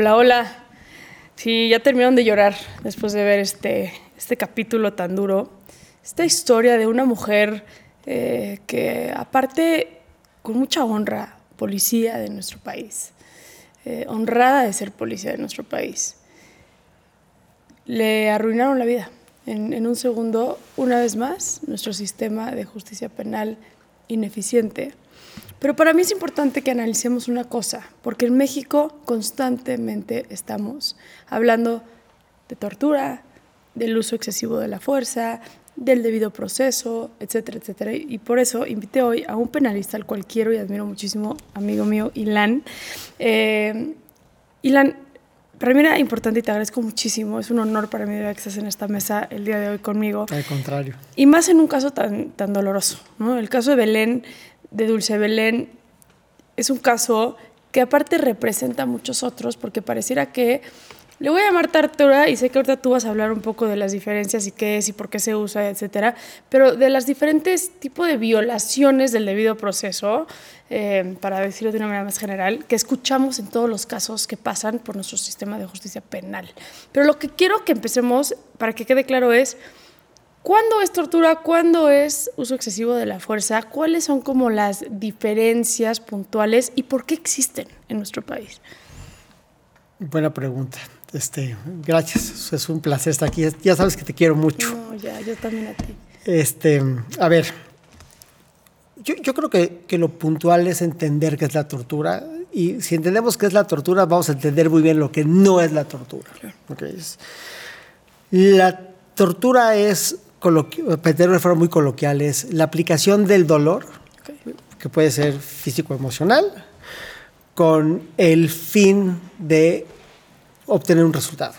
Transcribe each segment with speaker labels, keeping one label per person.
Speaker 1: Hola, hola. Sí, ya terminaron de llorar después de ver este, este capítulo tan duro. Esta historia de una mujer eh, que, aparte, con mucha honra, policía de nuestro país, eh, honrada de ser policía de nuestro país, le arruinaron la vida. En, en un segundo, una vez más, nuestro sistema de justicia penal ineficiente pero para mí es importante que analicemos una cosa, porque en México constantemente estamos hablando de tortura, del uso excesivo de la fuerza, del debido proceso, etcétera, etcétera. Y por eso invité hoy a un penalista al cual quiero y admiro muchísimo, amigo mío, Ilan. Eh, Ilan, para mí era importante y te agradezco muchísimo. Es un honor para mí que estés en esta mesa el día de hoy conmigo.
Speaker 2: Al contrario.
Speaker 1: Y más en un caso tan, tan doloroso. ¿no? El caso de Belén de Dulce Belén es un caso que aparte representa a muchos otros, porque pareciera que le voy a llamar tortura y sé que ahorita tú vas a hablar un poco de las diferencias y qué es y por qué se usa, etcétera, pero de las diferentes tipos de violaciones del debido proceso, eh, para decirlo de una manera más general, que escuchamos en todos los casos que pasan por nuestro sistema de justicia penal. Pero lo que quiero que empecemos, para que quede claro, es ¿Cuándo es tortura? ¿Cuándo es uso excesivo de la fuerza? ¿Cuáles son como las diferencias puntuales y por qué existen en nuestro país?
Speaker 2: Buena pregunta. Este, gracias, es un placer estar aquí. Ya sabes que te quiero mucho.
Speaker 1: No, ya, yo también a ti.
Speaker 2: Este, a ver, yo, yo creo que, que, lo puntual es entender qué es la tortura y si entendemos qué es la tortura, vamos a entender muy bien lo que no es la tortura. Okay. La tortura es forma muy coloquial, es la aplicación del dolor, okay. que puede ser físico-emocional, con el fin de obtener un resultado.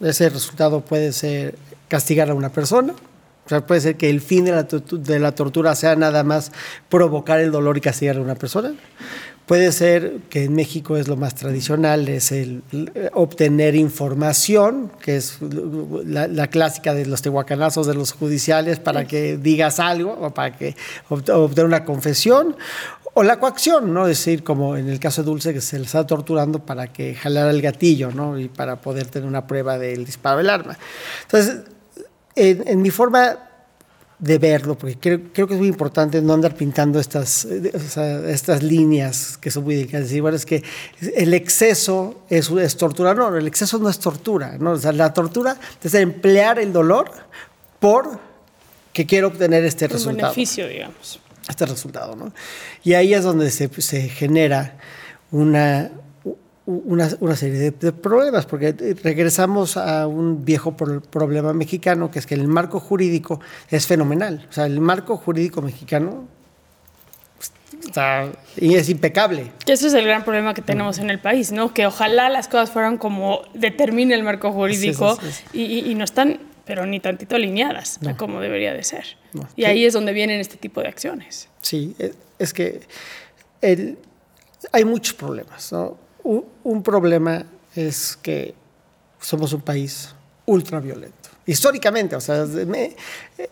Speaker 2: Ese resultado puede ser castigar a una persona, o sea, puede ser que el fin de la, de la tortura sea nada más provocar el dolor y castigar a una persona. Puede ser que en México es lo más tradicional, es el, obtener información, que es la, la, clásica de los tehuacanazos de los judiciales para que digas algo o para que obtener una confesión, o la coacción, ¿no? Es decir, como en el caso de Dulce, que se le está torturando para que jalara el gatillo, ¿no? Y para poder tener una prueba del disparo del arma. Entonces, en, en mi forma de verlo, porque creo, creo, que es muy importante no andar pintando estas, o sea, estas líneas que son muy delicadas. Decir, bueno, es que el exceso es, es, tortura. No, el exceso no es tortura. ¿no? O sea, la tortura es emplear el dolor por que quiero obtener este
Speaker 1: Un
Speaker 2: resultado.
Speaker 1: beneficio, digamos.
Speaker 2: Este resultado, ¿no? Y ahí es donde se, se genera una, una, una, serie de, de, problemas, porque regresamos a un viejo problema mexicano, que es que el marco jurídico es fenomenal. O sea, el marco jurídico mexicano está, y es impecable.
Speaker 1: Ese es el gran problema que tenemos en el país, ¿no? Que ojalá las cosas fueran como determine el marco jurídico sí, sí, sí, y, y, no están, pero ni tantito alineadas no. a como debería de ser. No. Y ahí es donde vienen este tipo de acciones.
Speaker 2: Sí, es que el, hay muchos problemas, ¿no? Un problema es que somos un país ultraviolento. Históricamente, o sea, me,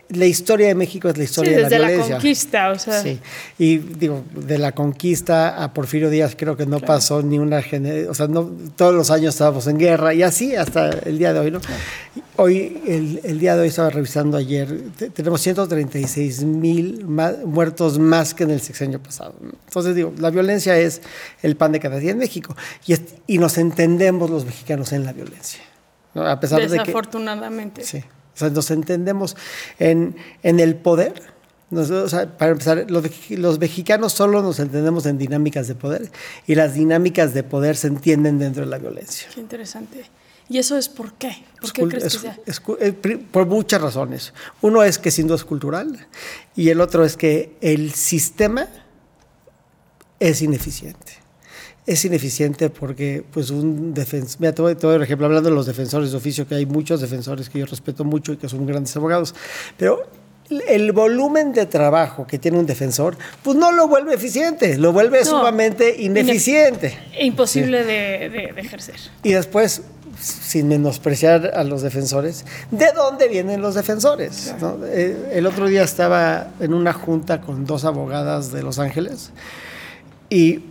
Speaker 2: la historia de México es la historia
Speaker 1: sí,
Speaker 2: de la violencia.
Speaker 1: Desde la conquista, o sea.
Speaker 2: Sí, y digo, de la conquista a Porfirio Díaz creo que no claro. pasó ni una generación, o sea, no, todos los años estábamos en guerra y así hasta el día de hoy, ¿no? Claro. Hoy, el, el, día de hoy estaba revisando ayer, tenemos 136 mil muertos más que en el sexenio pasado. ¿no? Entonces digo, la violencia es el pan de cada día en México y, es, y nos entendemos los mexicanos en la violencia. ¿No? A pesar
Speaker 1: Desafortunadamente.
Speaker 2: De que, sí. O sea, nos entendemos en, en el poder. Nos, o sea, para empezar, los, los, mexicanos solo nos entendemos en dinámicas de poder y las dinámicas de poder se entienden dentro de la violencia.
Speaker 1: Qué interesante. ¿Y eso es por qué? ¿Por qué es, crees
Speaker 2: es,
Speaker 1: que sea?
Speaker 2: Es, por muchas razones. Uno es que sin duda es cultural y el otro es que el sistema es ineficiente es ineficiente porque pues un defensor, mira, te voy, te voy a dar ejemplo, hablando de los defensores de oficio, que hay muchos defensores que yo respeto mucho y que son grandes abogados, pero el volumen de trabajo que tiene un defensor, pues no lo vuelve eficiente, lo vuelve no, sumamente ineficiente.
Speaker 1: Imposible sí. de, de, de ejercer.
Speaker 2: Y después, sin menospreciar a los defensores, ¿de dónde vienen los defensores? ¿no? Eh, el otro día estaba en una junta con dos abogadas de Los Ángeles y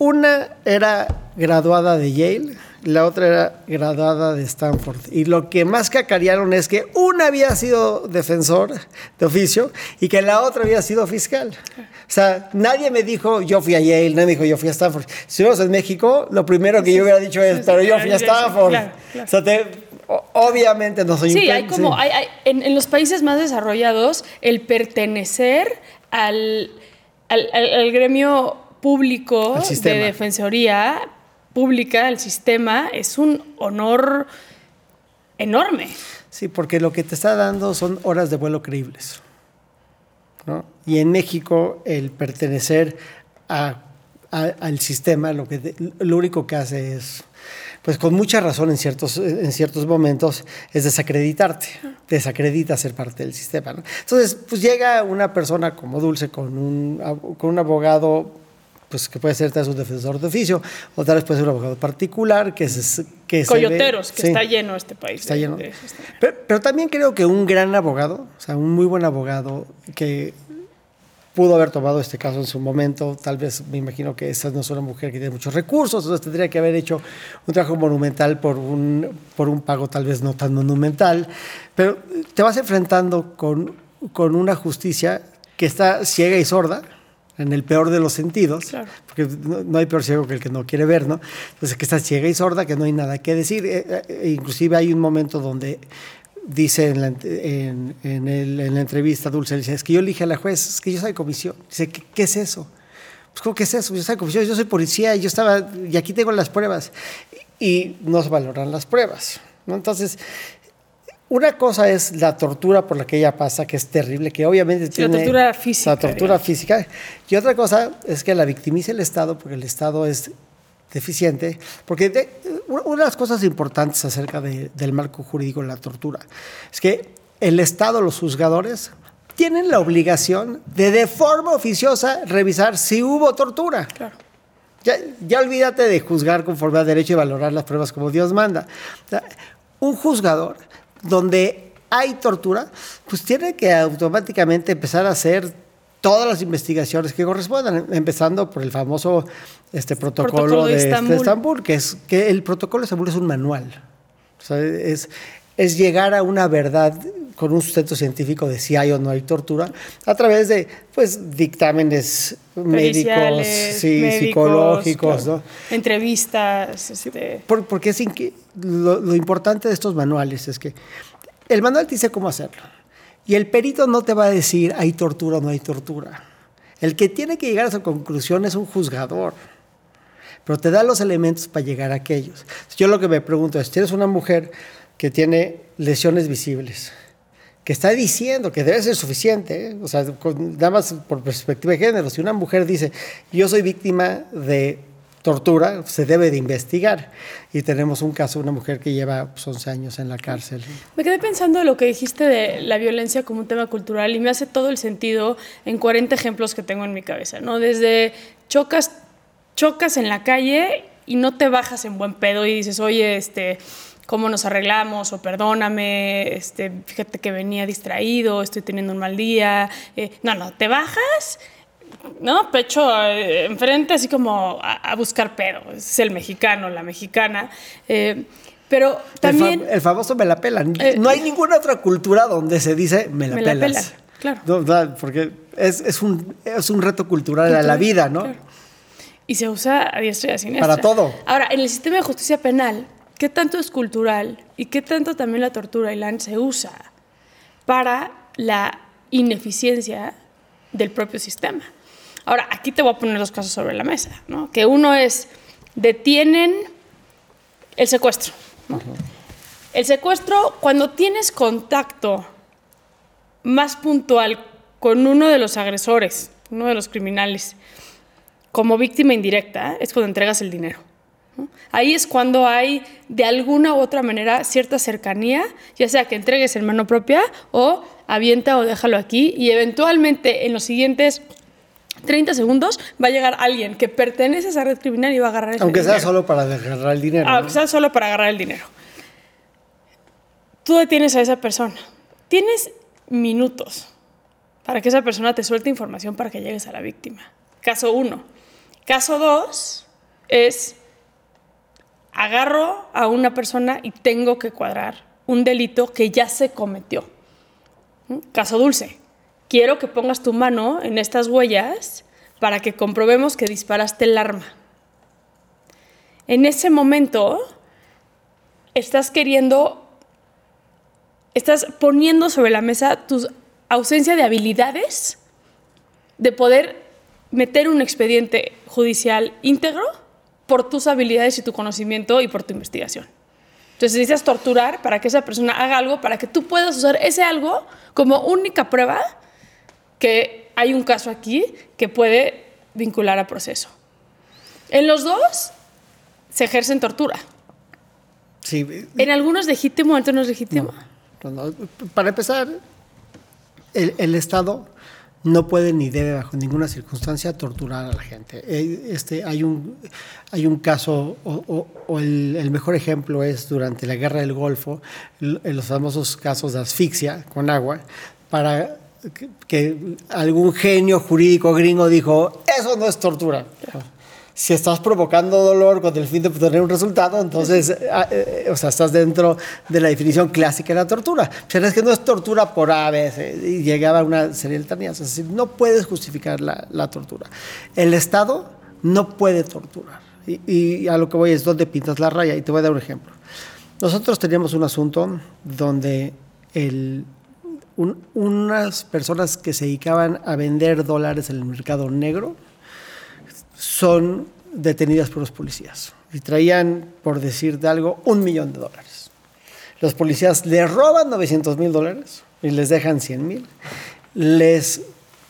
Speaker 2: una era graduada de Yale la otra era graduada de Stanford. Y lo que más cacarearon es que una había sido defensor de oficio y que la otra había sido fiscal. O sea, nadie me dijo, yo fui a Yale, nadie me dijo, yo fui a Stanford. Si vamos en México, lo primero que yo hubiera dicho es, pero yo fui a Stanford. O sea, obviamente no soy
Speaker 1: Sí, hay como, hay, en, en, los países más desarrollados, el pertenecer al, al, al gremio público de defensoría pública, el sistema, es un honor enorme.
Speaker 2: Sí, porque lo que te está dando son horas de vuelo creíbles. ¿no? Y en México el pertenecer a, al sistema lo, que, lo único que hace es, pues con mucha razón en ciertos, en ciertos momentos, es desacreditarte, desacredita ser parte del sistema. ¿no? Entonces, pues llega una persona como Dulce con un, con un abogado pues que puede ser tal vez un defensor de oficio, o tal vez puede ser un abogado particular, que es... Que
Speaker 1: Coyoteros, que está lleno este país.
Speaker 2: Está lleno. pero, también creo que un gran abogado, o sea, un muy buen abogado que pudo haber tomado este caso en su momento, tal vez me imagino que esa no es una mujer que tiene muchos recursos, entonces tendría que haber hecho un trabajo monumental por un, por un pago tal vez no tan monumental, pero te vas enfrentando con, con una justicia que está ciega y sorda, en el peor de los sentidos, porque no, hay peor ciego que el que no quiere ver, ¿no? Entonces, que está ciega y sorda, que no hay nada que decir. Eh, eh, inclusive hay un momento donde dice en la, en, en, la entrevista Dulce, dice, es que yo elige a la juez, es que yo soy comisión. Dice, ¿qué, qué es eso? Pues, ¿cómo que es eso? Yo soy comisión, yo soy policía, y yo estaba, y aquí tengo las pruebas. Y no se valoran las pruebas, ¿no? Entonces, una cosa es la tortura por la que ella pasa, que es terrible, que obviamente tiene...
Speaker 1: La tortura física.
Speaker 2: La tortura física. Y otra cosa es que la victimiza el Estado, porque el Estado es deficiente. Porque una de las cosas importantes acerca del marco jurídico de la tortura es que el Estado, los juzgadores, tienen la obligación de de forma oficiosa revisar si hubo tortura.
Speaker 1: Claro.
Speaker 2: Ya, ya olvídate de juzgar conforme a derecho y valorar las pruebas como Dios manda. un juzgador donde hay tortura, pues tiene que automáticamente empezar a hacer todas las investigaciones que correspondan, empezando por el famoso este, protocolo, de, este Estambul. que es que el protocolo de Estambul es un manual. es, es llegar a una verdad con un sustento científico de si hay o no hay tortura a través de pues dictámenes médicos, psicológicos, ¿no?
Speaker 1: entrevistas. Este...
Speaker 2: porque es lo, lo, importante de estos manuales es que el manual te dice cómo hacerlo y el perito no te va a decir hay tortura o no hay tortura. El que tiene que llegar a esa conclusión es un juzgador pero te da los elementos para llegar a aquellos. Yo lo que me pregunto es, si eres una mujer que tiene lesiones visibles, que está diciendo que debe ser suficiente, ¿eh? o sea, nada más por perspectiva de género, si una mujer dice, yo soy víctima de tortura, se debe de investigar. Y tenemos un caso, una mujer que lleva 11 pues, años en la cárcel.
Speaker 1: Me quedé pensando en lo que dijiste de la violencia como un tema cultural y me hace todo el sentido en 40 ejemplos que tengo en mi cabeza, ¿no? Desde chocas, chocas en la calle y no te bajas en buen pedo y dices, oye, este cómo nos arreglamos o perdóname, este, fíjate que venía distraído, estoy teniendo un mal día. Eh, no, no, te bajas, ¿no? Pecho eh, enfrente, así como a, buscar pedo. Es el mexicano, la mexicana. Eh, pero también...
Speaker 2: El, famoso me la pelan. no hay ninguna otra cultura donde se dice me la me pelas.
Speaker 1: La claro.
Speaker 2: porque es, es, un, es un reto cultural, a la vida, ¿no?
Speaker 1: Y se usa a diestra y a siniestra.
Speaker 2: Para todo.
Speaker 1: Ahora, en el sistema de justicia penal, qué tanto es cultural y qué tanto también la tortura y la se usa para la ineficiencia del propio sistema. Ahora, aquí te voy a poner dos casos sobre la mesa, ¿no? que uno es, detienen el secuestro. El secuestro, cuando tienes contacto más puntual con uno de los agresores, uno de los criminales, como víctima indirecta, es cuando entregas el dinero. Ahí es cuando hay de alguna u otra manera cierta cercanía, ya sea que entregues en mano propia o avienta o déjalo aquí y eventualmente en los siguientes 30 segundos va a llegar alguien que pertenece a esa red criminal y va a agarrar ese
Speaker 2: Aunque sea solo para agarrar el dinero.
Speaker 1: Aunque sea solo para agarrar el dinero. Tú detienes a esa persona. Tienes minutos para que esa persona te suelte información para que llegues a la víctima. Caso 1. Caso 2 es agarro a una persona y tengo que cuadrar un delito que ya se cometió. ¿Mm? Caso dulce. Quiero que pongas tu mano en estas huellas para que comprobemos que disparaste el arma. En ese momento estás queriendo, estás poniendo sobre la mesa tu ausencia de habilidades de poder meter un expediente judicial íntegro por tus habilidades y tu conocimiento y por tu investigación. Entonces necesitas torturar para que esa persona haga algo, para que tú puedas usar ese algo como única prueba que hay un caso aquí que puede vincular a proceso. En los dos se ejercen tortura.
Speaker 2: Sí.
Speaker 1: En algunos legítimo, en otros no es legítimo.
Speaker 2: No, no. Para empezar, el, el Estado no puede ni debe bajo ninguna circunstancia torturar a la gente. Eh, Este, hay, un, hay un caso, o, el, mejor ejemplo es durante la guerra del Golfo, l- los famosos casos de asfixia con agua, para que algún genio jurídico gringo dijo, eso no es tortura. Si estás provocando dolor con el fin de obtener un resultado, entonces, ah, eh, o sea, estás dentro de la definición clásica de la tortura. Pero es que no es tortura por A, B, C, y llegaba una serie de tareas. Es decir, no puedes justificar la, la tortura. El Estado no puede torturar. Y, y a lo que voy es dónde pintas la raya. Y te voy a dar un ejemplo. Nosotros teníamos un asunto donde el, un- unas personas que se dedicaban a vender dólares en el mercado negro son detenidas por los policías y traían, por decirte algo, un millón de dólares. Los policías les roban 900 mil dólares y les dejan 100 mil. Les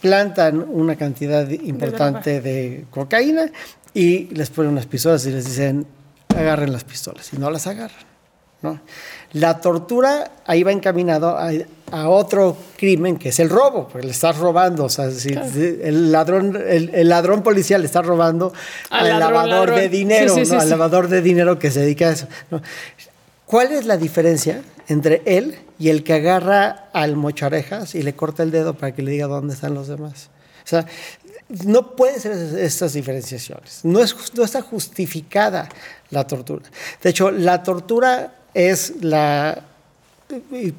Speaker 2: plantan una cantidad importante de cocaína y les ponen unas pistolas y les dicen, agarren las pistolas. Y no las agarran. ¿no? La tortura ahí va encaminado a, a otro crimen que es el robo, porque le estás robando, o sea, si- el ladrón, el, el ladrón policial le está robando
Speaker 1: Al
Speaker 2: al,
Speaker 1: ladrón,
Speaker 2: lavador
Speaker 1: ladrón.
Speaker 2: de dinero,
Speaker 1: Sí, sí, sí,
Speaker 2: ¿no? al lavador de dinero que se dedica a eso. ¿no? ¿Cuál es la diferencia entre él y el que agarra al mocharejas y le corta el dedo para que le diga dónde están los demás? O sea, no pueden ser esas- estas diferenciaciones. No, es, jus- no está justificada la tortura. De hecho, la tortura es la,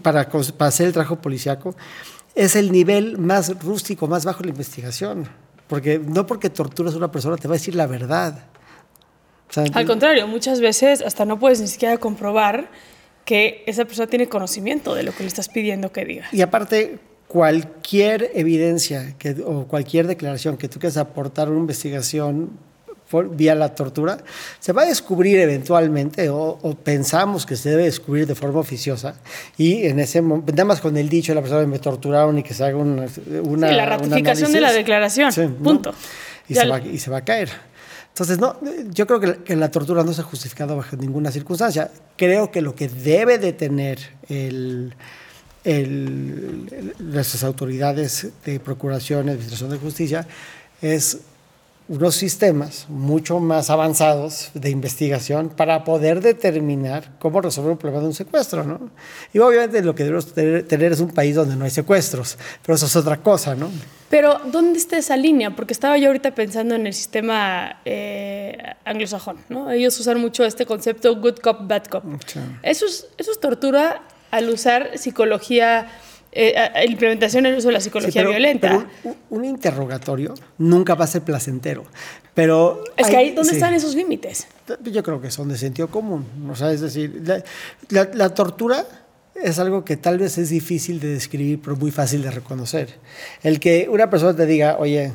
Speaker 2: para, para hacer el trabajo policiaco, es el nivel más rústico, más bajo de la investigación. Porque no porque torturas a una persona te va a decir la verdad. O sea,
Speaker 1: Al contrario, muchas veces hasta no puedes ni siquiera comprobar que esa persona tiene conocimiento de lo que le estás pidiendo que diga.
Speaker 2: Y aparte, cualquier evidencia que, o cualquier declaración que tú quieras aportar a una investigación por- vía la tortura, se va a descubrir eventualmente, o, o pensamos que se debe descubrir de forma oficiosa, y en ese momento, nada más con el dicho de la persona me torturaron y que se haga una... una
Speaker 1: Sí, la ratificación de la declaración,
Speaker 2: Sí, ¿no?
Speaker 1: punto.
Speaker 2: Y se, va, y se va a caer. Entonces, no, yo creo que, que la tortura no se ha justificado bajo ninguna circunstancia. Creo que lo que debe de tener el, el- el- nuestras autoridades de procuración y administración de justicia es unos sistemas mucho más avanzados de investigación para poder determinar cómo resolver un problema de un secuestro, ¿no? Y obviamente lo que debemos tener, es un país donde no hay secuestros, pero eso es otra cosa, ¿no?
Speaker 1: Pero, ¿dónde está esa línea? Porque estaba yo ahorita pensando en el sistema eh, anglosajón, ¿no? Ellos usan mucho este concepto good cop, bad cop.
Speaker 2: Sí.
Speaker 1: Eso es, eso es tortura al usar psicología, eh, implementación del uso de la
Speaker 2: Sí,
Speaker 1: psicología
Speaker 2: pero-
Speaker 1: violenta.
Speaker 2: pero un, un interrogatorio nunca va a ser placentero. Pero
Speaker 1: es que ahí, ¿dónde
Speaker 2: sí.
Speaker 1: están esos límites?
Speaker 2: Yo creo que son de sentido común. O sea, es decir, la, la- la tortura es algo que tal vez es difícil de describir, pero muy fácil de reconocer. El que una persona te diga, oye,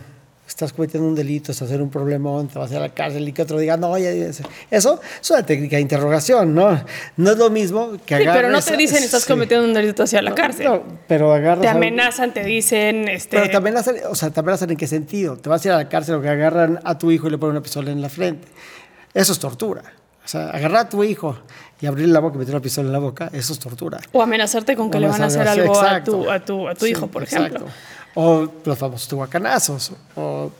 Speaker 2: estás cometiendo un delito, estás haciendo un problemón, te vas a ir a la cárcel, y que otro diga, no, oye, eso, eso es una técnica de interrogación, ¿no? No es lo mismo que
Speaker 1: Sí, pero no te dicen estás
Speaker 2: sí.
Speaker 1: cometiendo un delito hacia la
Speaker 2: No,
Speaker 1: cárcel.
Speaker 2: no, pero agarras
Speaker 1: te amenazan, te dicen, este,
Speaker 2: pero te amenazan, o sea, te amenazan en qué sentido? Te vas a ir a la cárcel o que agarran a tu hijo y le ponen una pistola en la frente. Eso es tortura. O sea, agarrar a tu hijo y abrirle la boca y meter una pistola en la boca, eso es tortura.
Speaker 1: o amenazarte con que
Speaker 2: O
Speaker 1: le van a hacer algo a tu, a tu, a tu
Speaker 2: Sí,
Speaker 1: hijo, por
Speaker 2: exacto.
Speaker 1: ejemplo.
Speaker 2: O los famosos tubacanazos, o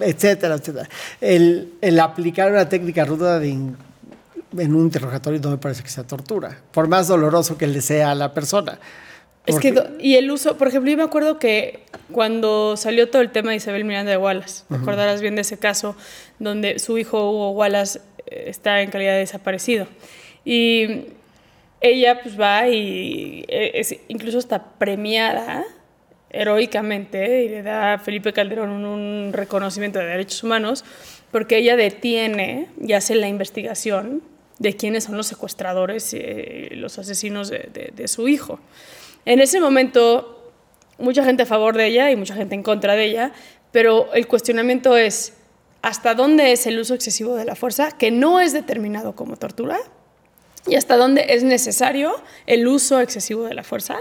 Speaker 2: etcétera, etcétera. El, el aplicar una técnica ruda de in- en un interrogatorio no me parece que sea tortura, por más doloroso que le sea a la persona.
Speaker 1: Es que, y el uso, por ejemplo, yo me acuerdo que cuando salió todo el tema de Isabel Miranda de Wallace, ¿te acordarás bien de ese caso donde su hijo Hugo Wallace está en calidad de desaparecido. Y ella pues va y eh, es, incluso está premiada heroicamente y le da a Felipe Calderón un, reconocimiento de derechos humanos porque ella detiene y hace la investigación de quiénes son los secuestradores, y los asesinos de, de su hijo. En ese momento, mucha gente a favor de ella y mucha gente en contra de ella, pero el cuestionamiento es, ¿hasta dónde es el uso excesivo de la fuerza, que no es determinado como tortura? ¿Y hasta dónde es necesario el uso excesivo de la fuerza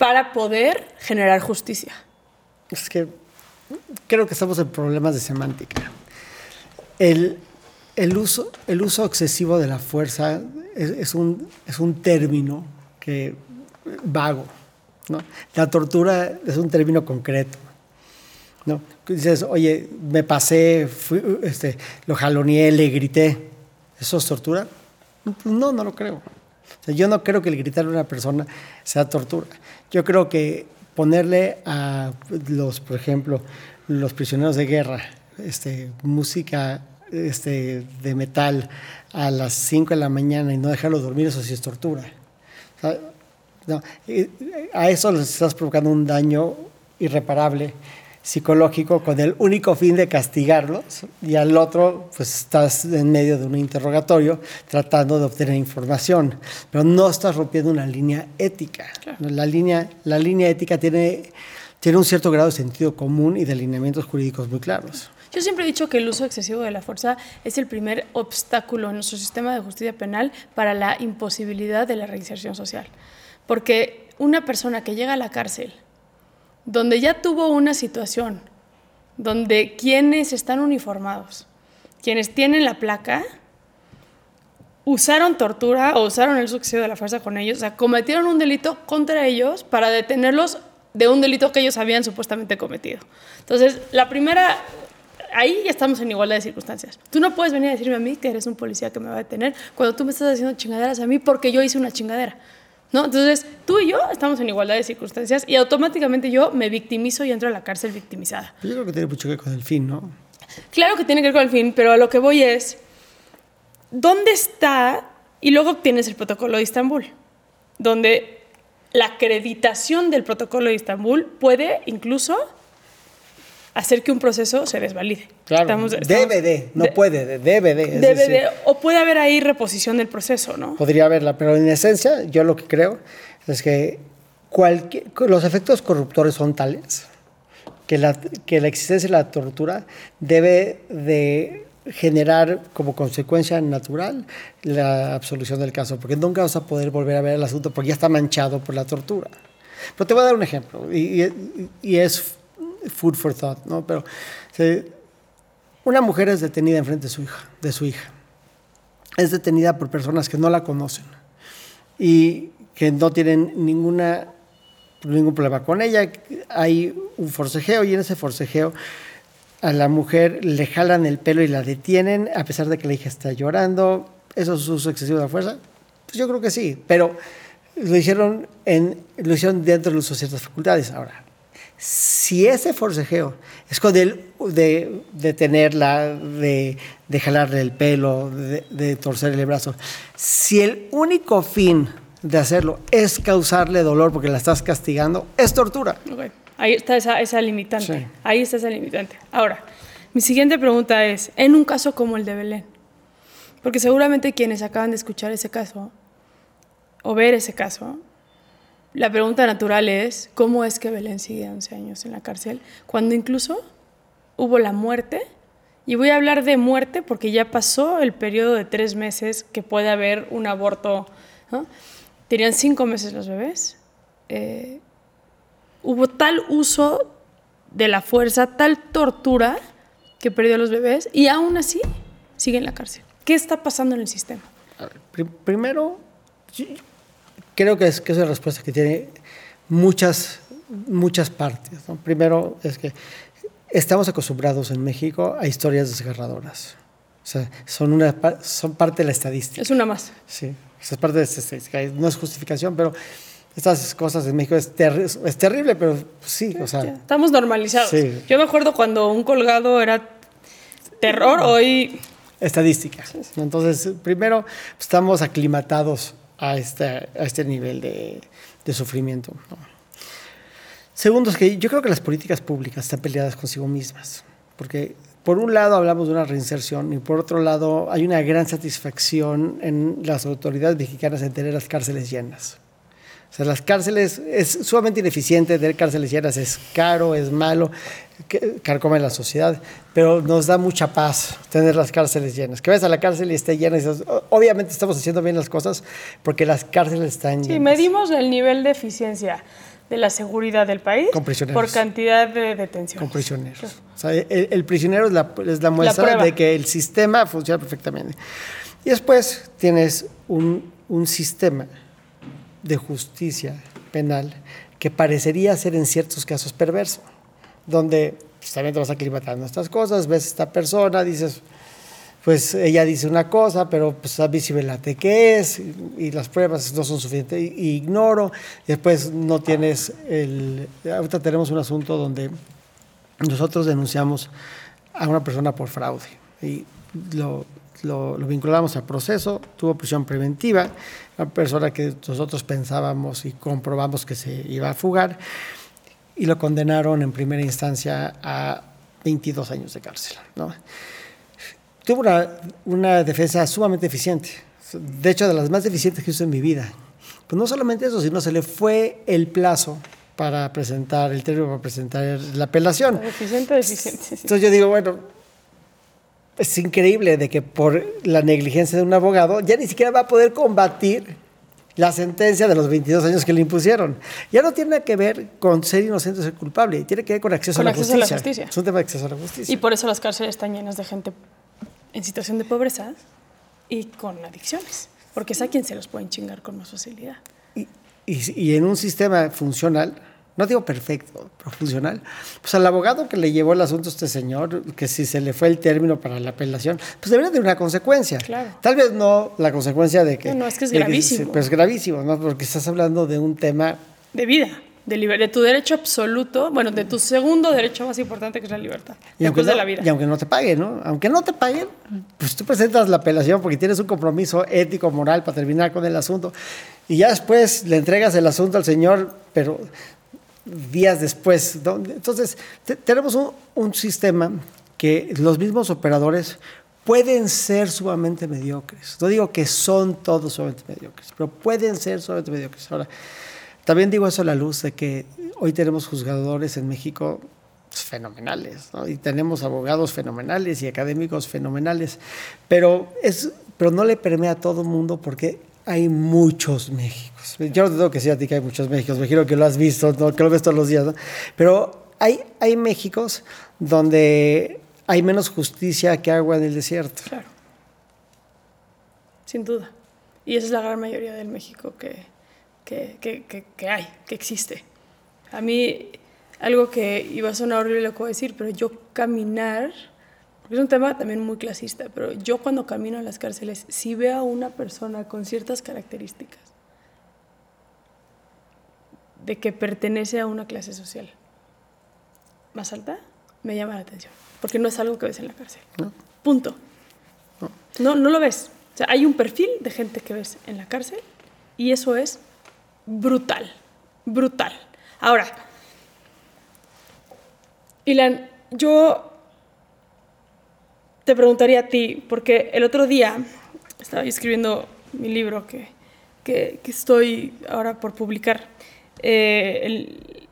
Speaker 1: para poder generar justicia?
Speaker 2: Es que creo que estamos en problemas de semántica. El, el, uso, el uso excesivo de la fuerza es, un, es un término que vago. ¿no? La tortura es un término concreto. ¿no? Dices, oye, me pasé, este, lo jaloneé, le grité. ¿Eso es tortura? No, no lo creo. Yo no creo que el gritar a una persona sea tortura. Yo creo que ponerle a los, por ejemplo, los prisioneros de guerra, este, música este, de metal a las 5 de la mañana y no dejarlos dormir, eso sí es tortura. a eso les estás provocando un daño irreparable psicológico con el único fin de castigarlos y al otro pues estás en medio de un interrogatorio tratando de obtener información, pero no estás rompiendo una línea ética. La, línea, la línea ética tiene, tiene un cierto grado de sentido común y de alineamientos jurídicos muy claros.
Speaker 1: Yo siempre he dicho que el uso excesivo de la fuerza es el primer obstáculo en nuestro sistema de justicia penal para la imposibilidad de la reinserción social. Porque una persona que llega a la cárcel donde ya tuvo una situación, donde quienes están uniformados, quienes tienen la placa, usaron tortura o usaron el sucesivo de la fuerza con ellos, o sea, cometieron un delito contra ellos para detenerlos de un delito que ellos habían supuestamente cometido. Entonces, la primera, ahí ya estamos en igualdad de circunstancias. Tú no puedes venir a decirme a mí que eres un policía que me va a detener cuando tú me estás haciendo chingaderas a mí porque yo hice una chingadera. ¿No? Entonces, tú y yo estamos en igualdad de circunstancias y automáticamente yo me victimizo y entro a la cárcel victimizada.
Speaker 2: Yo creo que tiene mucho que ver con el fin, ¿no?
Speaker 1: Claro que tiene que ver con el fin, pero a lo que voy es, ¿dónde está? Y luego tienes el protocolo de Estambul, donde la acreditación del protocolo de Estambul puede incluso hacer que un proceso se desvalide.
Speaker 2: Claro, debe de, no puede, debe de.
Speaker 1: Debe de, o puede haber ahí reposición del proceso, ¿no?
Speaker 2: Podría haberla, pero en esencia yo lo que creo es que cualquier, los efectos corruptores son tales que la, que la existencia de la tortura debe de generar como consecuencia natural la absolución del caso, porque nunca vas a poder volver a ver el asunto porque ya está manchado por la tortura. Pero te voy a dar un ejemplo, y, y es food for thought, ¿no? Pero una mujer es detenida enfrente de su hija, de su hija. Es detenida por personas que no la conocen y que no tienen ninguna, ningún problema con ella. Hay un forcejeo y en ese forcejeo a la mujer le jalan el pelo y la detienen a pesar de que la hija está llorando. ¿Eso es uso excesivo de la fuerza? Pues yo creo que sí, pero lo hicieron, en, lo hicieron dentro del uso de ciertas facultades. Ahora, si ese forcejeo es con el de, de tenerla, de, de, jalarle el pelo, de, de, torcerle el brazo, si el único fin de hacerlo es causarle dolor porque la estás castigando, es tortura.
Speaker 1: Ahí está esa, esa limitante. Ahí está esa limitante. Ahora, mi siguiente pregunta es, en un caso como el de Belén, porque seguramente quienes acaban de escuchar ese caso o ver ese caso, la pregunta natural es, ¿cómo es que Belén sigue 11 años en la cárcel? Cuando incluso hubo la muerte, y voy a hablar de muerte porque ya pasó el periodo de tres meses que puede haber un aborto. Tenían cinco meses los bebés. Eh, hubo tal uso de la fuerza, tal tortura que perdió a los bebés y aún así sigue en la cárcel. ¿Qué está pasando en el sistema?
Speaker 2: primero, creo que es, que es una respuesta que tiene muchas, muchas partes. Primero es que estamos acostumbrados en México a historias desgarradoras. O sea, son, una, son parte de la estadística.
Speaker 1: Es una más.
Speaker 2: Sí, es parte de esta estadística. No es justificación, pero estas cosas en México es, es terrible, pero sí, o sea...
Speaker 1: Estamos normalizados. Yo me acuerdo cuando un colgado era terror, hoy
Speaker 2: estadística. Entonces, primero, estamos aclimatados a este, a este nivel de, de sufrimiento. Segundo, es que yo creo que las políticas públicas están peleadas consigo mismas, porque por un lado hablamos de una reinserción y por otro lado hay una gran satisfacción en las autoridades mexicanas en tener las cárceles llenas. O sea, las cárceles es sumamente ineficiente tener cárceles llenas, es caro, es malo, carcome la sociedad, pero nos da mucha paz tener las cárceles llenas. Que vayas a la cárcel y esté llena y obviamente estamos haciendo bien las cosas porque las cárceles están llenas.
Speaker 1: Sí, medimos el nivel de eficiencia de la seguridad del país por cantidad de detenciones.
Speaker 2: Con prisioneros. O sea, el, prisionero es la, es la muestra de que el sistema funciona perfectamente. Y después tienes un, un sistema de justicia penal que parecería ser en ciertos casos perverso, donde pues, también te vas aclimatando estas cosas, ves a esta persona, dices, pues ella dice una cosa, pero pues a mí qué es, y, las pruebas no son suficientes, y, ignoro, después no tienes el... Ahorita tenemos un asunto donde nosotros denunciamos a una persona por fraude, y lo, lo, lo vinculamos al proceso, tuvo prisión preventiva, una persona que nosotros pensábamos y comprobamos que se iba a fugar, y lo condenaron en primera instancia a 22 años de cárcel. ¿no? Tuvo una, una, defensa sumamente eficiente, de hecho de las más eficientes que visto en mi vida. Pues no solamente eso, sino se le fue el plazo para presentar, el término para presentar la apelación.
Speaker 1: Eficiente, eficiente.
Speaker 2: Entonces yo digo, bueno, es increíble de que por la negligencia de un abogado ya ni siquiera va a poder combatir la sentencia de los 22 años que le impusieron. Ya no tiene que ver con ser inocente o ser culpable, tiene que ver con acceso, a, la
Speaker 1: acceso a la justicia.
Speaker 2: Es un tema de acceso a la justicia.
Speaker 1: Y por eso las cárceles están llenas de gente en situación de pobreza y con adicciones, porque es a quien se los pueden chingar con más facilidad.
Speaker 2: Y, y, y en un sistema funcional, no digo perfecto, pero funcional, pues al abogado que le llevó el asunto a este señor, que si se le fue el término para la apelación, pues debería tener una consecuencia.
Speaker 1: Claro.
Speaker 2: Tal vez no la consecuencia de que...
Speaker 1: No, no es que es gravísimo.
Speaker 2: Que, pues es gravísimo, ¿no? Porque estás hablando de un tema...
Speaker 1: De vida. De, de, tu derecho absoluto, bueno, de tu segundo derecho más importante que es la libertad,
Speaker 2: y
Speaker 1: después
Speaker 2: no,
Speaker 1: de la vida.
Speaker 2: Y aunque no te paguen, ¿no? Aunque no te paguen, pues tú presentas la apelación porque tienes un compromiso ético, moral para terminar con el asunto y ya después le entregas el asunto al señor, pero días después. Entonces, tenemos un, sistema que los mismos operadores pueden ser sumamente mediocres. No digo que son todos sumamente mediocres, pero pueden ser sumamente mediocres. Ahora, también digo eso a la luz de que hoy tenemos juzgadores en México fenomenales, ¿no? y tenemos abogados fenomenales y académicos fenomenales, pero, es, pero no le permea a todo el mundo porque hay muchos Méxicos. Yo no tengo que decir a ti que hay muchos Méxicos, me imagino que lo has visto, que lo ves todos los días, pero hay, hay Méxicos donde hay menos justicia que agua en el desierto.
Speaker 1: Claro, sin duda. Y esa es la gran mayoría del México que, que, que, que hay, que existe. A mí, algo que iba a sonar horrible lo que voy a decir, pero yo caminar es un tema también muy clasista, pero yo cuando camino a las cárceles, si veo a una persona con ciertas características de que pertenece a una clase social más alta, me llama la atención, porque no es algo que ves en la cárcel.
Speaker 2: No.
Speaker 1: Punto.
Speaker 2: No.
Speaker 1: no, no lo ves. O sea, hay un perfil de gente que ves en la cárcel y eso es brutal, brutal. Ahora, Ilan, yo te preguntaría a ti, porque el otro día estaba escribiendo mi libro que, que, estoy ahora por publicar, eh,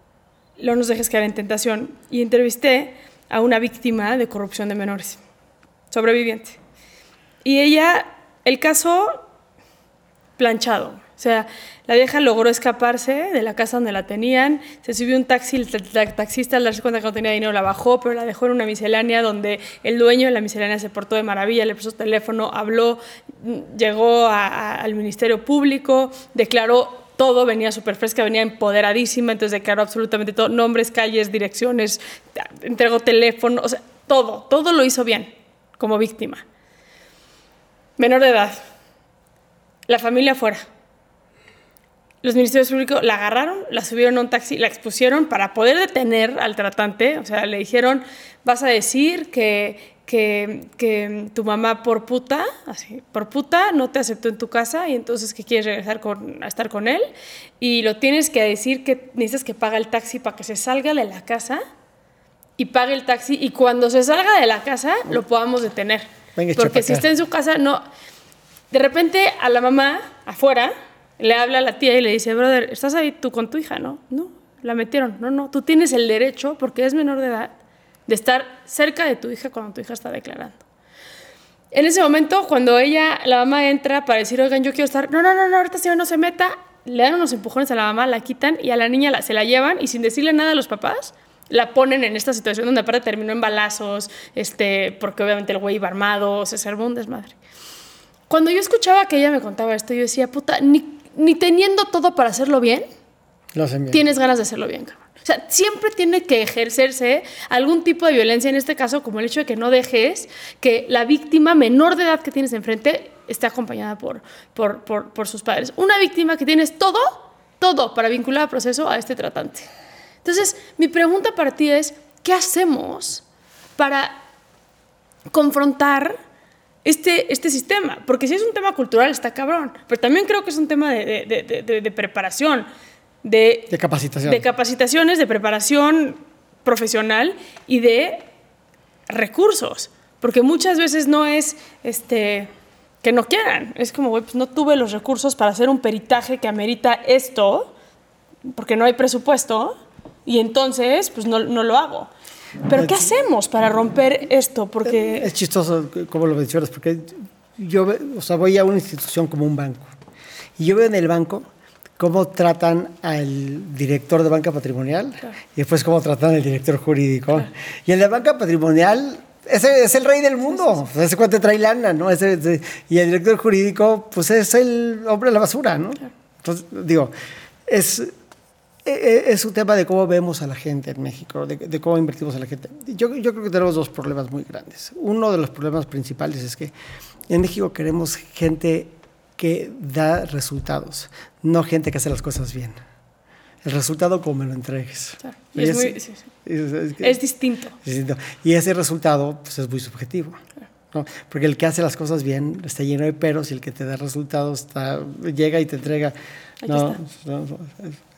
Speaker 1: No nos dejes caer en tentación, y entrevisté a una víctima de corrupción de menores, sobreviviente. Y ella, el caso planchado, o sea, la vieja logró escaparse de la casa donde la tenían, se subió un taxi, el taxista al darse cuenta que no tenía dinero la bajó, pero la dejó en una miscelánea donde el dueño de la miscelánea se portó de maravilla, le puso teléfono, habló, llegó al Ministerio Público, declaró todo, venía súper fresca, venía empoderadísima, entonces declaró absolutamente todo, nombres, calles, direcciones, entregó teléfono, o sea, todo, todo lo hizo bien como víctima. Menor de edad, la familia fuera los ministerios públicos la agarraron, la subieron a un taxi, la expusieron para poder detener al tratante. O sea, le dijeron, vas a decir que, que, que, tu mamá por puta, así, por puta no te aceptó en tu casa y entonces que quieres regresar con, a estar con él y lo tienes que decir que necesitas que paga el taxi para que se salga de la casa y pague el taxi y cuando se salga de la casa lo podamos detener. Porque si está en su casa, no. De repente a la mamá afuera le habla a la tía y le dice, brother, ¿estás ahí tú con tu hija? No, no, la metieron. No, no, tú tienes el derecho, porque es menor de edad, de estar cerca de tu hija cuando tu hija está declarando. En ese momento, cuando ella, la mamá entra para decir, oigan, yo quiero estar, no, no, no, no ahorita si no se meta, le dan unos empujones a la mamá, la quitan y a la niña se la llevan y sin decirle nada a los papás, la ponen en esta situación donde aparte terminó en balazos, este, porque obviamente el güey iba armado, se salvó un desmadre. Cuando yo escuchaba que ella me contaba esto, yo decía, puta, ni, ni teniendo todo para hacerlo bien, tienes ganas de hacerlo bien, cabrón. O sea, siempre tiene que ejercerse algún tipo de violencia, en este caso, como el hecho de que no dejes que la víctima menor de edad que tienes enfrente esté acompañada por, por, por, por sus padres. Una víctima que tienes todo, todo para vincular al proceso a este tratante. Entonces, mi pregunta para ti es, ¿qué hacemos para confrontar este, este sistema? Porque si es un tema cultural, está cabrón, pero también creo que es un tema de, de, de, de preparación de,
Speaker 2: de capacitación.
Speaker 1: De capacitaciones, de preparación profesional y de recursos. Porque muchas veces no es este, que no quieran. Es como, pues no tuve los recursos para hacer un peritaje que amerita esto, porque no hay presupuesto, y entonces, pues no, no lo hago. Pero ¿qué hacemos para romper esto? Porque...
Speaker 2: Es chistoso como lo mencionas, porque yo o sea, voy a una institución como un banco, y yo veo en el banco cómo tratan al director de banca patrimonial y después cómo tratan al director jurídico. Y el de banca patrimonial ese es el rey del mundo, ese cuate trae lana, ¿no? Ese, y el director jurídico, pues es el hombre de la basura, ¿no? Entonces, digo, es, es un tema de cómo vemos a la gente en México, de, de cómo invertimos a la gente. Yo, yo creo que tenemos dos problemas muy grandes. Uno de los problemas principales es que en México queremos gente que da resultados, no gente que hace las cosas bien. El resultado como me lo entregues.
Speaker 1: es, muy, es, distinto.
Speaker 2: Y ese resultado pues, es muy subjetivo. ¿No? Porque el que hace las cosas bien está lleno de peros y el que te da resultados está, llega y te entrega no,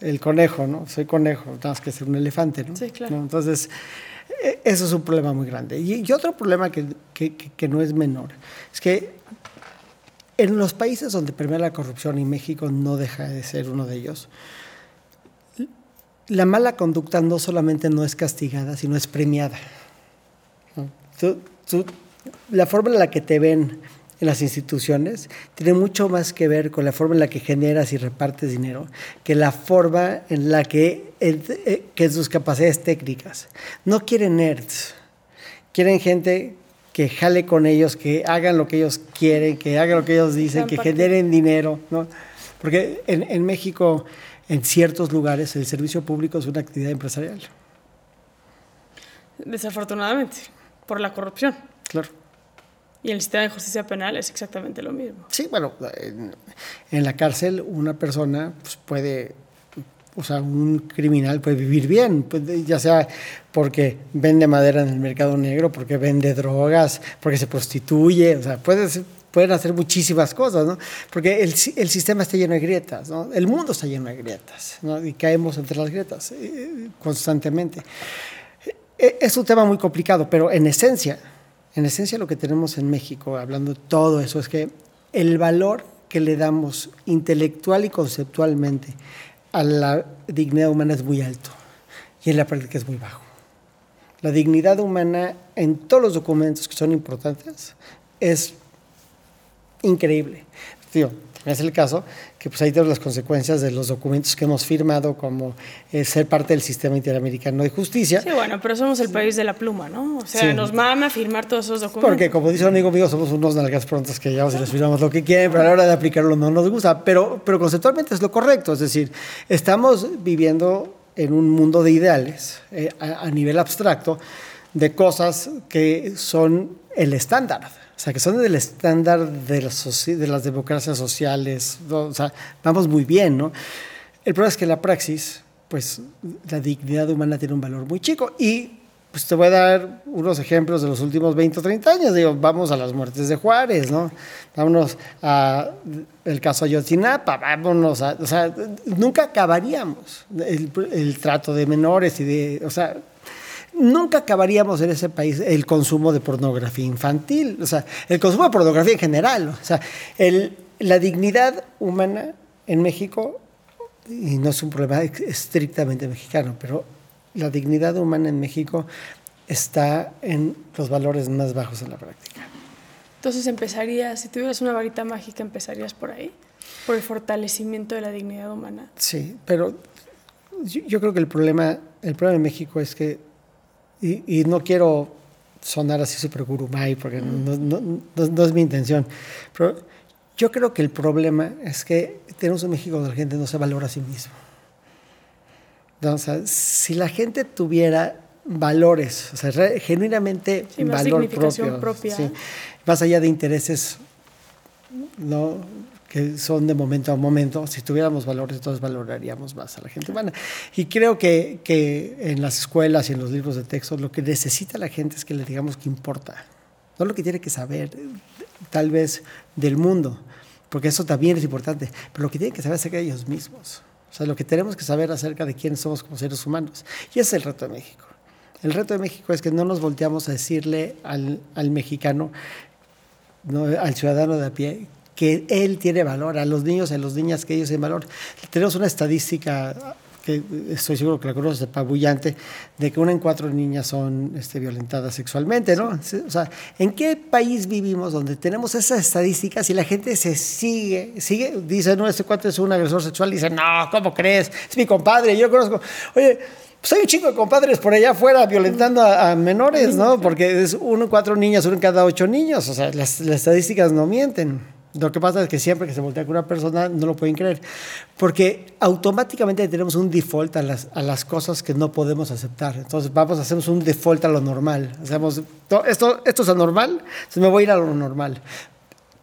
Speaker 2: el conejo, ¿no? Soy conejo, más que ser un elefante, ¿no?
Speaker 1: Sí, claro.
Speaker 2: Entonces, e, eso es un problema muy grande. Y, y otro problema que, que, que, no es menor es que en los países donde permea la corrupción, y México no deja de ser uno de ellos, la mala conducta no solamente no es castigada, sino es premiada. La forma en la que te ven en las instituciones tiene mucho más que ver con la forma en la que generas y repartes dinero que la forma en la que, eh, que sus capacidades técnicas. No quieren nerds, quieren gente que jale con ellos, que hagan lo que ellos quieren, que hagan lo que ellos dicen, que generen dinero, ¿no? Porque en, en, México, en ciertos lugares, el servicio público es una actividad empresarial.
Speaker 1: Desafortunadamente, por la corrupción.
Speaker 2: Claro.
Speaker 1: Y el sistema de justicia penal es exactamente lo mismo.
Speaker 2: Sí, bueno, en, en la cárcel una persona pues, puede o sea, un criminal puede vivir bien, pues, ya sea porque vende madera en el mercado negro, porque vende drogas, porque se prostituye, o sea, pueden hacer muchísimas cosas, ¿no? Porque el, el, sistema está lleno de grietas, ¿no? El mundo está lleno de grietas, ¿no? Y caemos entre las grietas eh, constantemente. Eh, es un tema muy complicado, pero en esencia, en esencia lo que tenemos en México, hablando de todo eso, es que el valor que le damos intelectual y conceptualmente a la dignidad humana es muy alto y en la práctica es muy bajo. La dignidad humana en todos los documentos que son importantes es increíble. Tío, es el caso que pues ahí tenemos las consecuencias de los documentos que hemos firmado como eh, ser parte del sistema interamericano de justicia.
Speaker 1: Sí, bueno, pero somos el país de la pluma, ¿no? O sea, sí. nos mama firmar todos esos documentos.
Speaker 2: Porque como dice un amigo mío, somos unos nalgas prontas que llevamos y les firmamos lo que quieren, pero a la hora de aplicarlo no nos gusta. Pero, pero conceptualmente es lo correcto, es decir, estamos viviendo en un mundo de ideales eh, a, a nivel abstracto de cosas que son el estándar o sea, que son del estándar de las, de las democracias sociales. O sea, vamos muy bien, ¿no? El problema es que la praxis, pues la dignidad humana tiene un valor muy chico y pues te voy a dar unos ejemplos de los últimos 20 o 30 años. Digo, vamos a las muertes de Juárez, ¿no? Vámonos a el caso Ayotzinapa, vámonos a... O sea, nunca acabaríamos el, el trato de menores y de... O sea, nunca acabaríamos en ese país el consumo de pornografía infantil, o sea, el consumo de pornografía en general. O sea, el, la dignidad humana en México, y no es un problema estrictamente mexicano, pero la dignidad humana en México está en los valores más bajos en la práctica.
Speaker 1: Entonces empezarías, si tuvieras una varita mágica, empezarías por ahí, por el fortalecimiento de la dignidad humana.
Speaker 2: Sí, pero yo, creo que el problema, el problema en México es que, y, no quiero sonar así súper gurumay, porque no, no, no, es mi intención, pero yo creo que el problema es que tenemos un México donde la gente no se valora a sí mismo si la gente tuviera valores, o sea, genuinamente valor propio, propia. más allá de intereses ¿no? Que son de momento a momento, si tuviéramos valores, entonces valoraríamos más a la gente humana. Y creo que, que en las escuelas y en los libros de texto lo que necesita la gente es que le digamos que importa, no lo que tiene que saber, tal vez, del mundo, porque eso también es importante, pero lo que tiene que saber acerca de ellos mismos. O sea, lo que tenemos que saber acerca de quiénes somos como seres humanos. Y ese es el reto de México. El reto de México es que no nos volteamos a decirle al, al mexicano, no, al ciudadano de a pie, que él tiene valor, a los niños, a las niñas que ellos tienen valor. Tenemos una estadística que estoy seguro que la conoces, apabullante, de que una en cuatro niñas son este, violentadas sexualmente, ¿no? O sea, ¿en qué país vivimos donde tenemos esas estadísticas y la gente se sigue, sigue, dice, no, este cuate es un agresor sexual, dice, no, ¿cómo crees? Es mi compadre, yo conozco, oye, pues hay un chico de compadres por allá afuera violentando a, menores, ¿no? Porque es uno en cuatro niñas, uno en cada ocho niños, o sea, las, las estadísticas no mienten. Lo que pasa es que siempre que se voltea con una persona no lo pueden creer, porque automáticamente tenemos un default a las, a las cosas que no podemos aceptar. Entonces vamos, hacemos un default a lo normal. Hacemos, esto, esto es anormal, entonces me voy a ir a lo normal.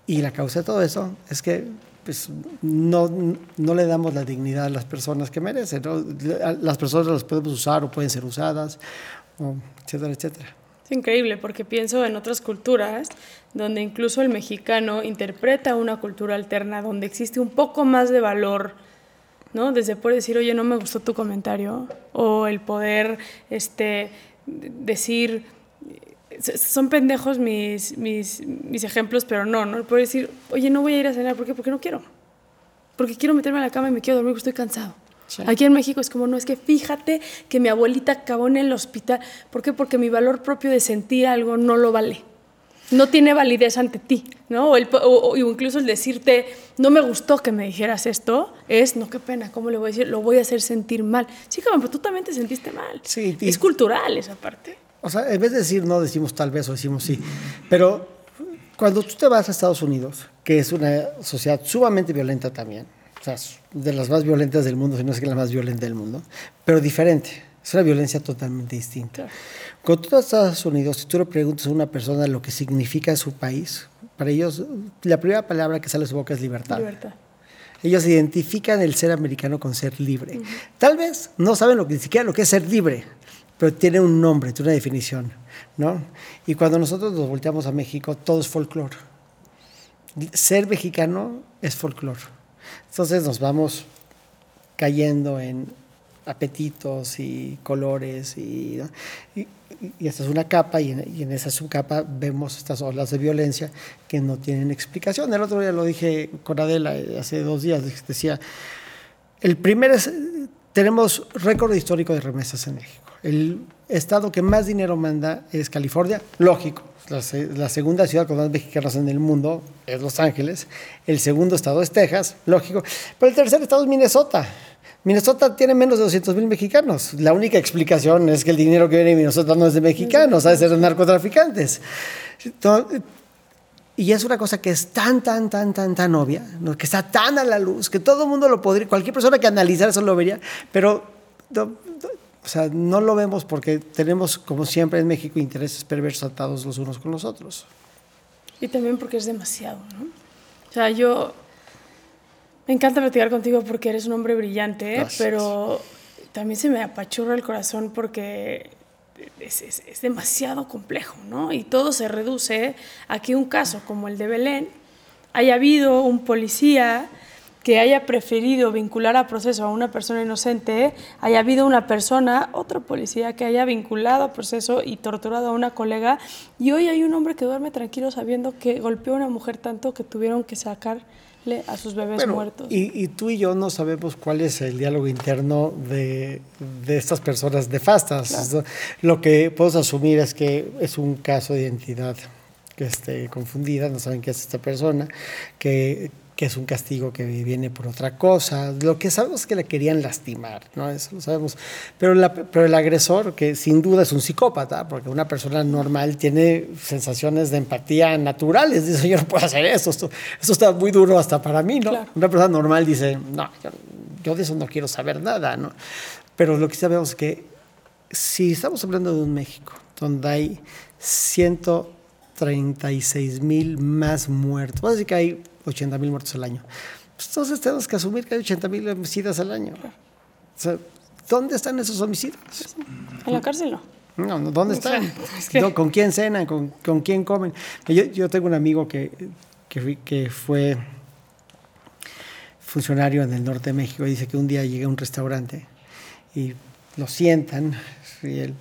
Speaker 2: Y la causa de todo eso es que pues, no, no le damos la dignidad a las personas que merecen. Las personas las podemos usar o pueden ser usadas, etcétera, etcétera.
Speaker 1: Es increíble porque pienso en otras culturas donde incluso el mexicano interpreta una cultura alterna, donde existe un poco más de valor, ¿no? Desde poder decir, oye, no me gustó tu comentario, o el poder este, decir, son pendejos mis, mis, mis ejemplos, pero no, ¿no? El poder decir, oye, no voy a ir a cenar, ¿por qué? Porque no quiero. Porque quiero meterme a la cama y me quiero dormir porque estoy cansado. Aquí en México es como, no, es que fíjate que mi abuelita acabó en el hospital. ¿Por qué? Porque mi valor propio de sentir algo no lo vale. No tiene validez ante ti, ¿no? O, incluso el decirte, no me gustó que me dijeras esto, es, no, qué pena, ¿cómo le voy a decir? Lo voy a hacer sentir mal. Sí, cabrón, pero tú también te sentiste mal. Sí, es cultural esa parte.
Speaker 2: O sea, en vez de decir no, decimos tal vez o decimos sí. Pero cuando tú te vas a Estados Unidos, que es una sociedad sumamente violenta también, de las más violentas del mundo, si no es que la más violenta del mundo, pero diferente. Es una violencia totalmente distinta. Cuando tú estás Estados Unidos, si tú le preguntas a una persona lo que significa su país, para ellos la primera palabra que sale de su boca es libertad. Libertad. Ellos identifican el ser americano con ser libre. Tal vez no saben lo que, ni siquiera lo que es ser libre, pero tiene un nombre, tiene una definición. ¿no? Y cuando nosotros nos volteamos a México, todo es folclore. Ser mexicano es folclore. Entonces nos vamos cayendo en apetitos y colores y, esta es una capa y en, esa subcapa vemos estas olas de violencia que no tienen explicación. El otro día lo dije con Adela eh, hace dos días, decía, el primer es, tenemos récord histórico de remesas en México. El estado que más dinero manda es California, lógico, la, segunda ciudad con más mexicanos en el mundo es Los Ángeles. El segundo estado es Texas, lógico. Pero el tercer estado es Minnesota. Minnesota tiene menos de 200 mil mexicanos. La única explicación es que el dinero que viene de Minnesota no es de mexicanos, es de narcotraficantes. y es una cosa que es tan, tan, tan, tan, tan obvia, que está tan a la luz, que todo el mundo lo podría, cualquier persona que analizara eso lo vería, pero o sea, no lo vemos porque tenemos, como siempre en México, intereses perversos atados los unos con los otros.
Speaker 1: Y también porque es demasiado, ¿no? O sea, yo me encanta platicar contigo porque eres un hombre brillante, pero también se me apachurra el corazón porque es, es, es, demasiado complejo, ¿no? Y todo se reduce a que un caso como el de Belén haya habido un policía que haya preferido vincular a proceso a una persona inocente, haya habido una persona, otro policía, que haya vinculado a proceso y torturado a una colega, y hoy hay un hombre que duerme tranquilo sabiendo que golpeó a una mujer tanto que tuvieron que sacarle a sus bebés
Speaker 2: Bueno,
Speaker 1: muertos.
Speaker 2: Y, y tú y yo no sabemos cuál es el diálogo interno de, de estas personas nefastas. Lo que podemos asumir es que es un caso de identidad que esté confundida, no saben qué es esta persona, que, que es un castigo que viene por otra cosa. Lo que sabemos es que le querían lastimar, ¿no? Eso lo sabemos. Pero, la- pero el agresor, que sin duda es un psicópata, porque una persona normal tiene sensaciones de empatía naturales. Dice, yo no puedo hacer eso, esto, esto está muy duro hasta para mí, ¿no?
Speaker 1: Claro.
Speaker 2: Una persona normal dice, no, yo, yo de eso no quiero saber nada, ¿no? Pero lo que sabemos es que si estamos hablando de un México donde hay 136 mil más muertos, a decir que hay 80 mil muertos al año, pues entonces tenemos que asumir que hay 80 mil homicidas al año. O sea, ¿dónde están esos homicidios?
Speaker 1: En la cárcel no.
Speaker 2: No, no, ¿dónde están?
Speaker 1: es que-
Speaker 2: No, ¿Con quién cenan? ¿Con, con quién comen? Yo, yo tengo un amigo que, que, que fue funcionario en el norte de México y dice que un día llegué a un restaurante y lo sientan y él,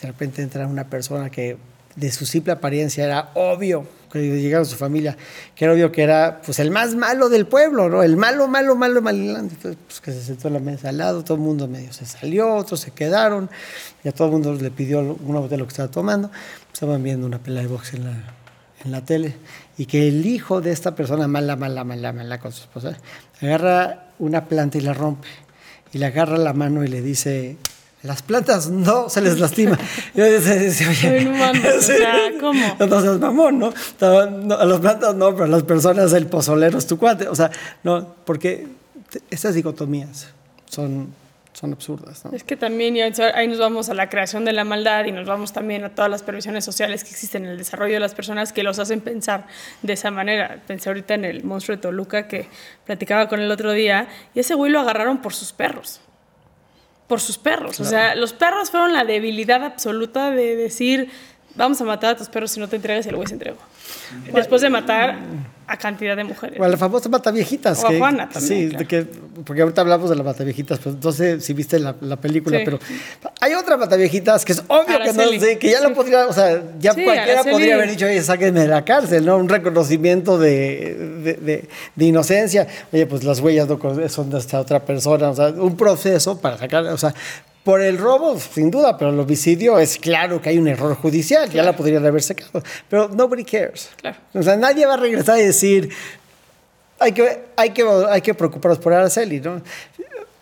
Speaker 2: de repente entra una persona que de su simple apariencia era obvio que llegaron su familia, que era obvio que era pues el más malo del pueblo, ¿no? El malo, malo, malo, malilante. Entonces, pues que se sentó en la mesa al lado, todo el mundo medio se salió, otros se quedaron, y a todo el mundo le pidió una botella lo que estaba tomando. Estaban viendo una pelea de box en la, en la tele, y que el hijo de esta persona mala, mala, mala, mala con su esposa, agarra una planta y la rompe, y le agarra la mano y le dice, las plantas no se les lastima. Seas mamón, ¿no? A las plantas no, pero a las personas el pozolero es tu cuate. O sea, no, porque estas dicotomías son, son absurdas, ¿no?
Speaker 1: Es que también ahí nos vamos a la creación de la maldad y nos vamos también a todas las previsiones sociales que existen en el desarrollo de las personas que los hacen pensar de esa manera. Pensé ahorita en el monstruo de Toluca que platicaba con el otro día y ese güey lo agarraron por sus perros. Por sus perros. O sea, los perros fueron la debilidad absoluta de decir, vamos a matar a tus perros si no te entregas y el güey se entregó. Después de matar a cantidad de mujeres.
Speaker 2: O a la famosa Mataviejitas.
Speaker 1: O a
Speaker 2: que-
Speaker 1: Juana también,
Speaker 2: Sí,
Speaker 1: claro.
Speaker 2: de que, porque ahorita hablamos de la Mataviejitas, pues entonces si viste la, la película,
Speaker 1: Sí.
Speaker 2: pero hay otra Mataviejitas que es obvio que no sé, que ya lo podría, o sea, ya
Speaker 1: Sí,
Speaker 2: cualquiera
Speaker 1: Araceli.
Speaker 2: podría haber dicho, oye, sáquenme de la cárcel, ¿no? Un reconocimiento de, de, de- de inocencia. Oye, pues las huellas no son de esta otra persona, o sea, un proceso para sacar, o sea, por el robo, sin duda, pero el homicidio es claro que hay un error judicial, ya la podrían haber sacado, pero nobody cares.
Speaker 1: Claro.
Speaker 2: O sea, nadie va a regresar y decir, hay que, hay que, hay que preocuparnos por Araceli, ¿no?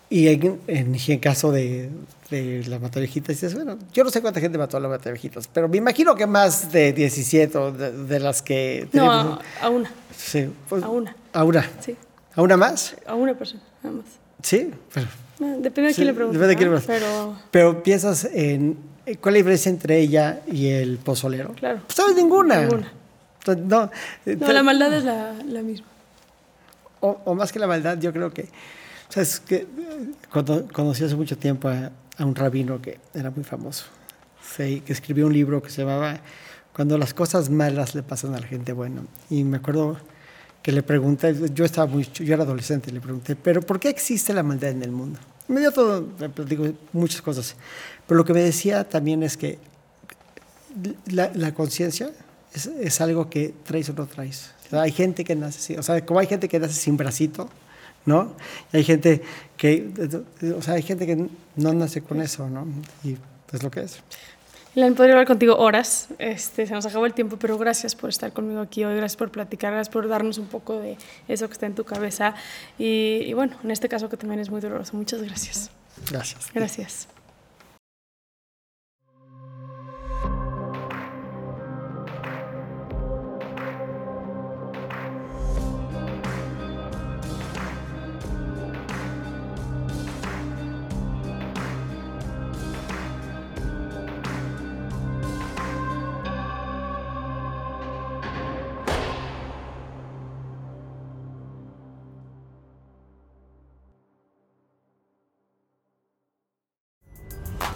Speaker 2: Y en, en, caso de, de la Matavejitas, dices, bueno, yo no sé cuánta gente mató a la Matavejitas, pero me imagino que más de 17 o de, de las que...
Speaker 1: no, a, a una.
Speaker 2: Sí, pues,
Speaker 1: a una.
Speaker 2: ¿A una?
Speaker 1: Sí,
Speaker 2: ¿A una más?
Speaker 1: a una persona, nada más.
Speaker 2: Sí.
Speaker 1: Eh, Depende de
Speaker 2: sí,
Speaker 1: quién le pregunte.
Speaker 2: depende de quién le
Speaker 1: ¿no?
Speaker 2: pregunte.
Speaker 1: Pero,
Speaker 2: Pero piensas en... ¿Cuál es la diferencia entre ella y el pozolero?
Speaker 1: Claro.
Speaker 2: Pues sabes ninguna.
Speaker 1: Ninguna.
Speaker 2: No,
Speaker 1: no, la maldad es la, la misma.
Speaker 2: o, o más que la maldad, yo creo que, o sea, es que eh, cuando conocí hace mucho tiempo a, a un rabino que era muy famoso, sí, que escribió un libro que se llamaba Cuando las cosas malas le pasan a la gente buena. Y me acuerdo que le pregunté, yo estaba muy, yo era adolescente, le pregunté, pero ¿por qué existe la maldad en el mundo? Me dio todo, platicó muchas cosas. Pero lo que me decía también es que la, la conciencia es, es algo que traes o no traes. Hay gente que nace o sea, como hay gente que nace sin bracito, ¿no? Y hay gente que, o sea, hay gente que no nace con eso, ¿no? Y es lo que es.
Speaker 1: Len, podría hablar contigo horas. Este, se nos acabó el tiempo, pero gracias por estar conmigo aquí hoy, gracias por platicar, gracias por darnos un poco de eso que está en tu cabeza. Y, y bueno, en este caso que también es muy doloroso. Muchas gracias.
Speaker 2: Gracias.
Speaker 1: Gracias.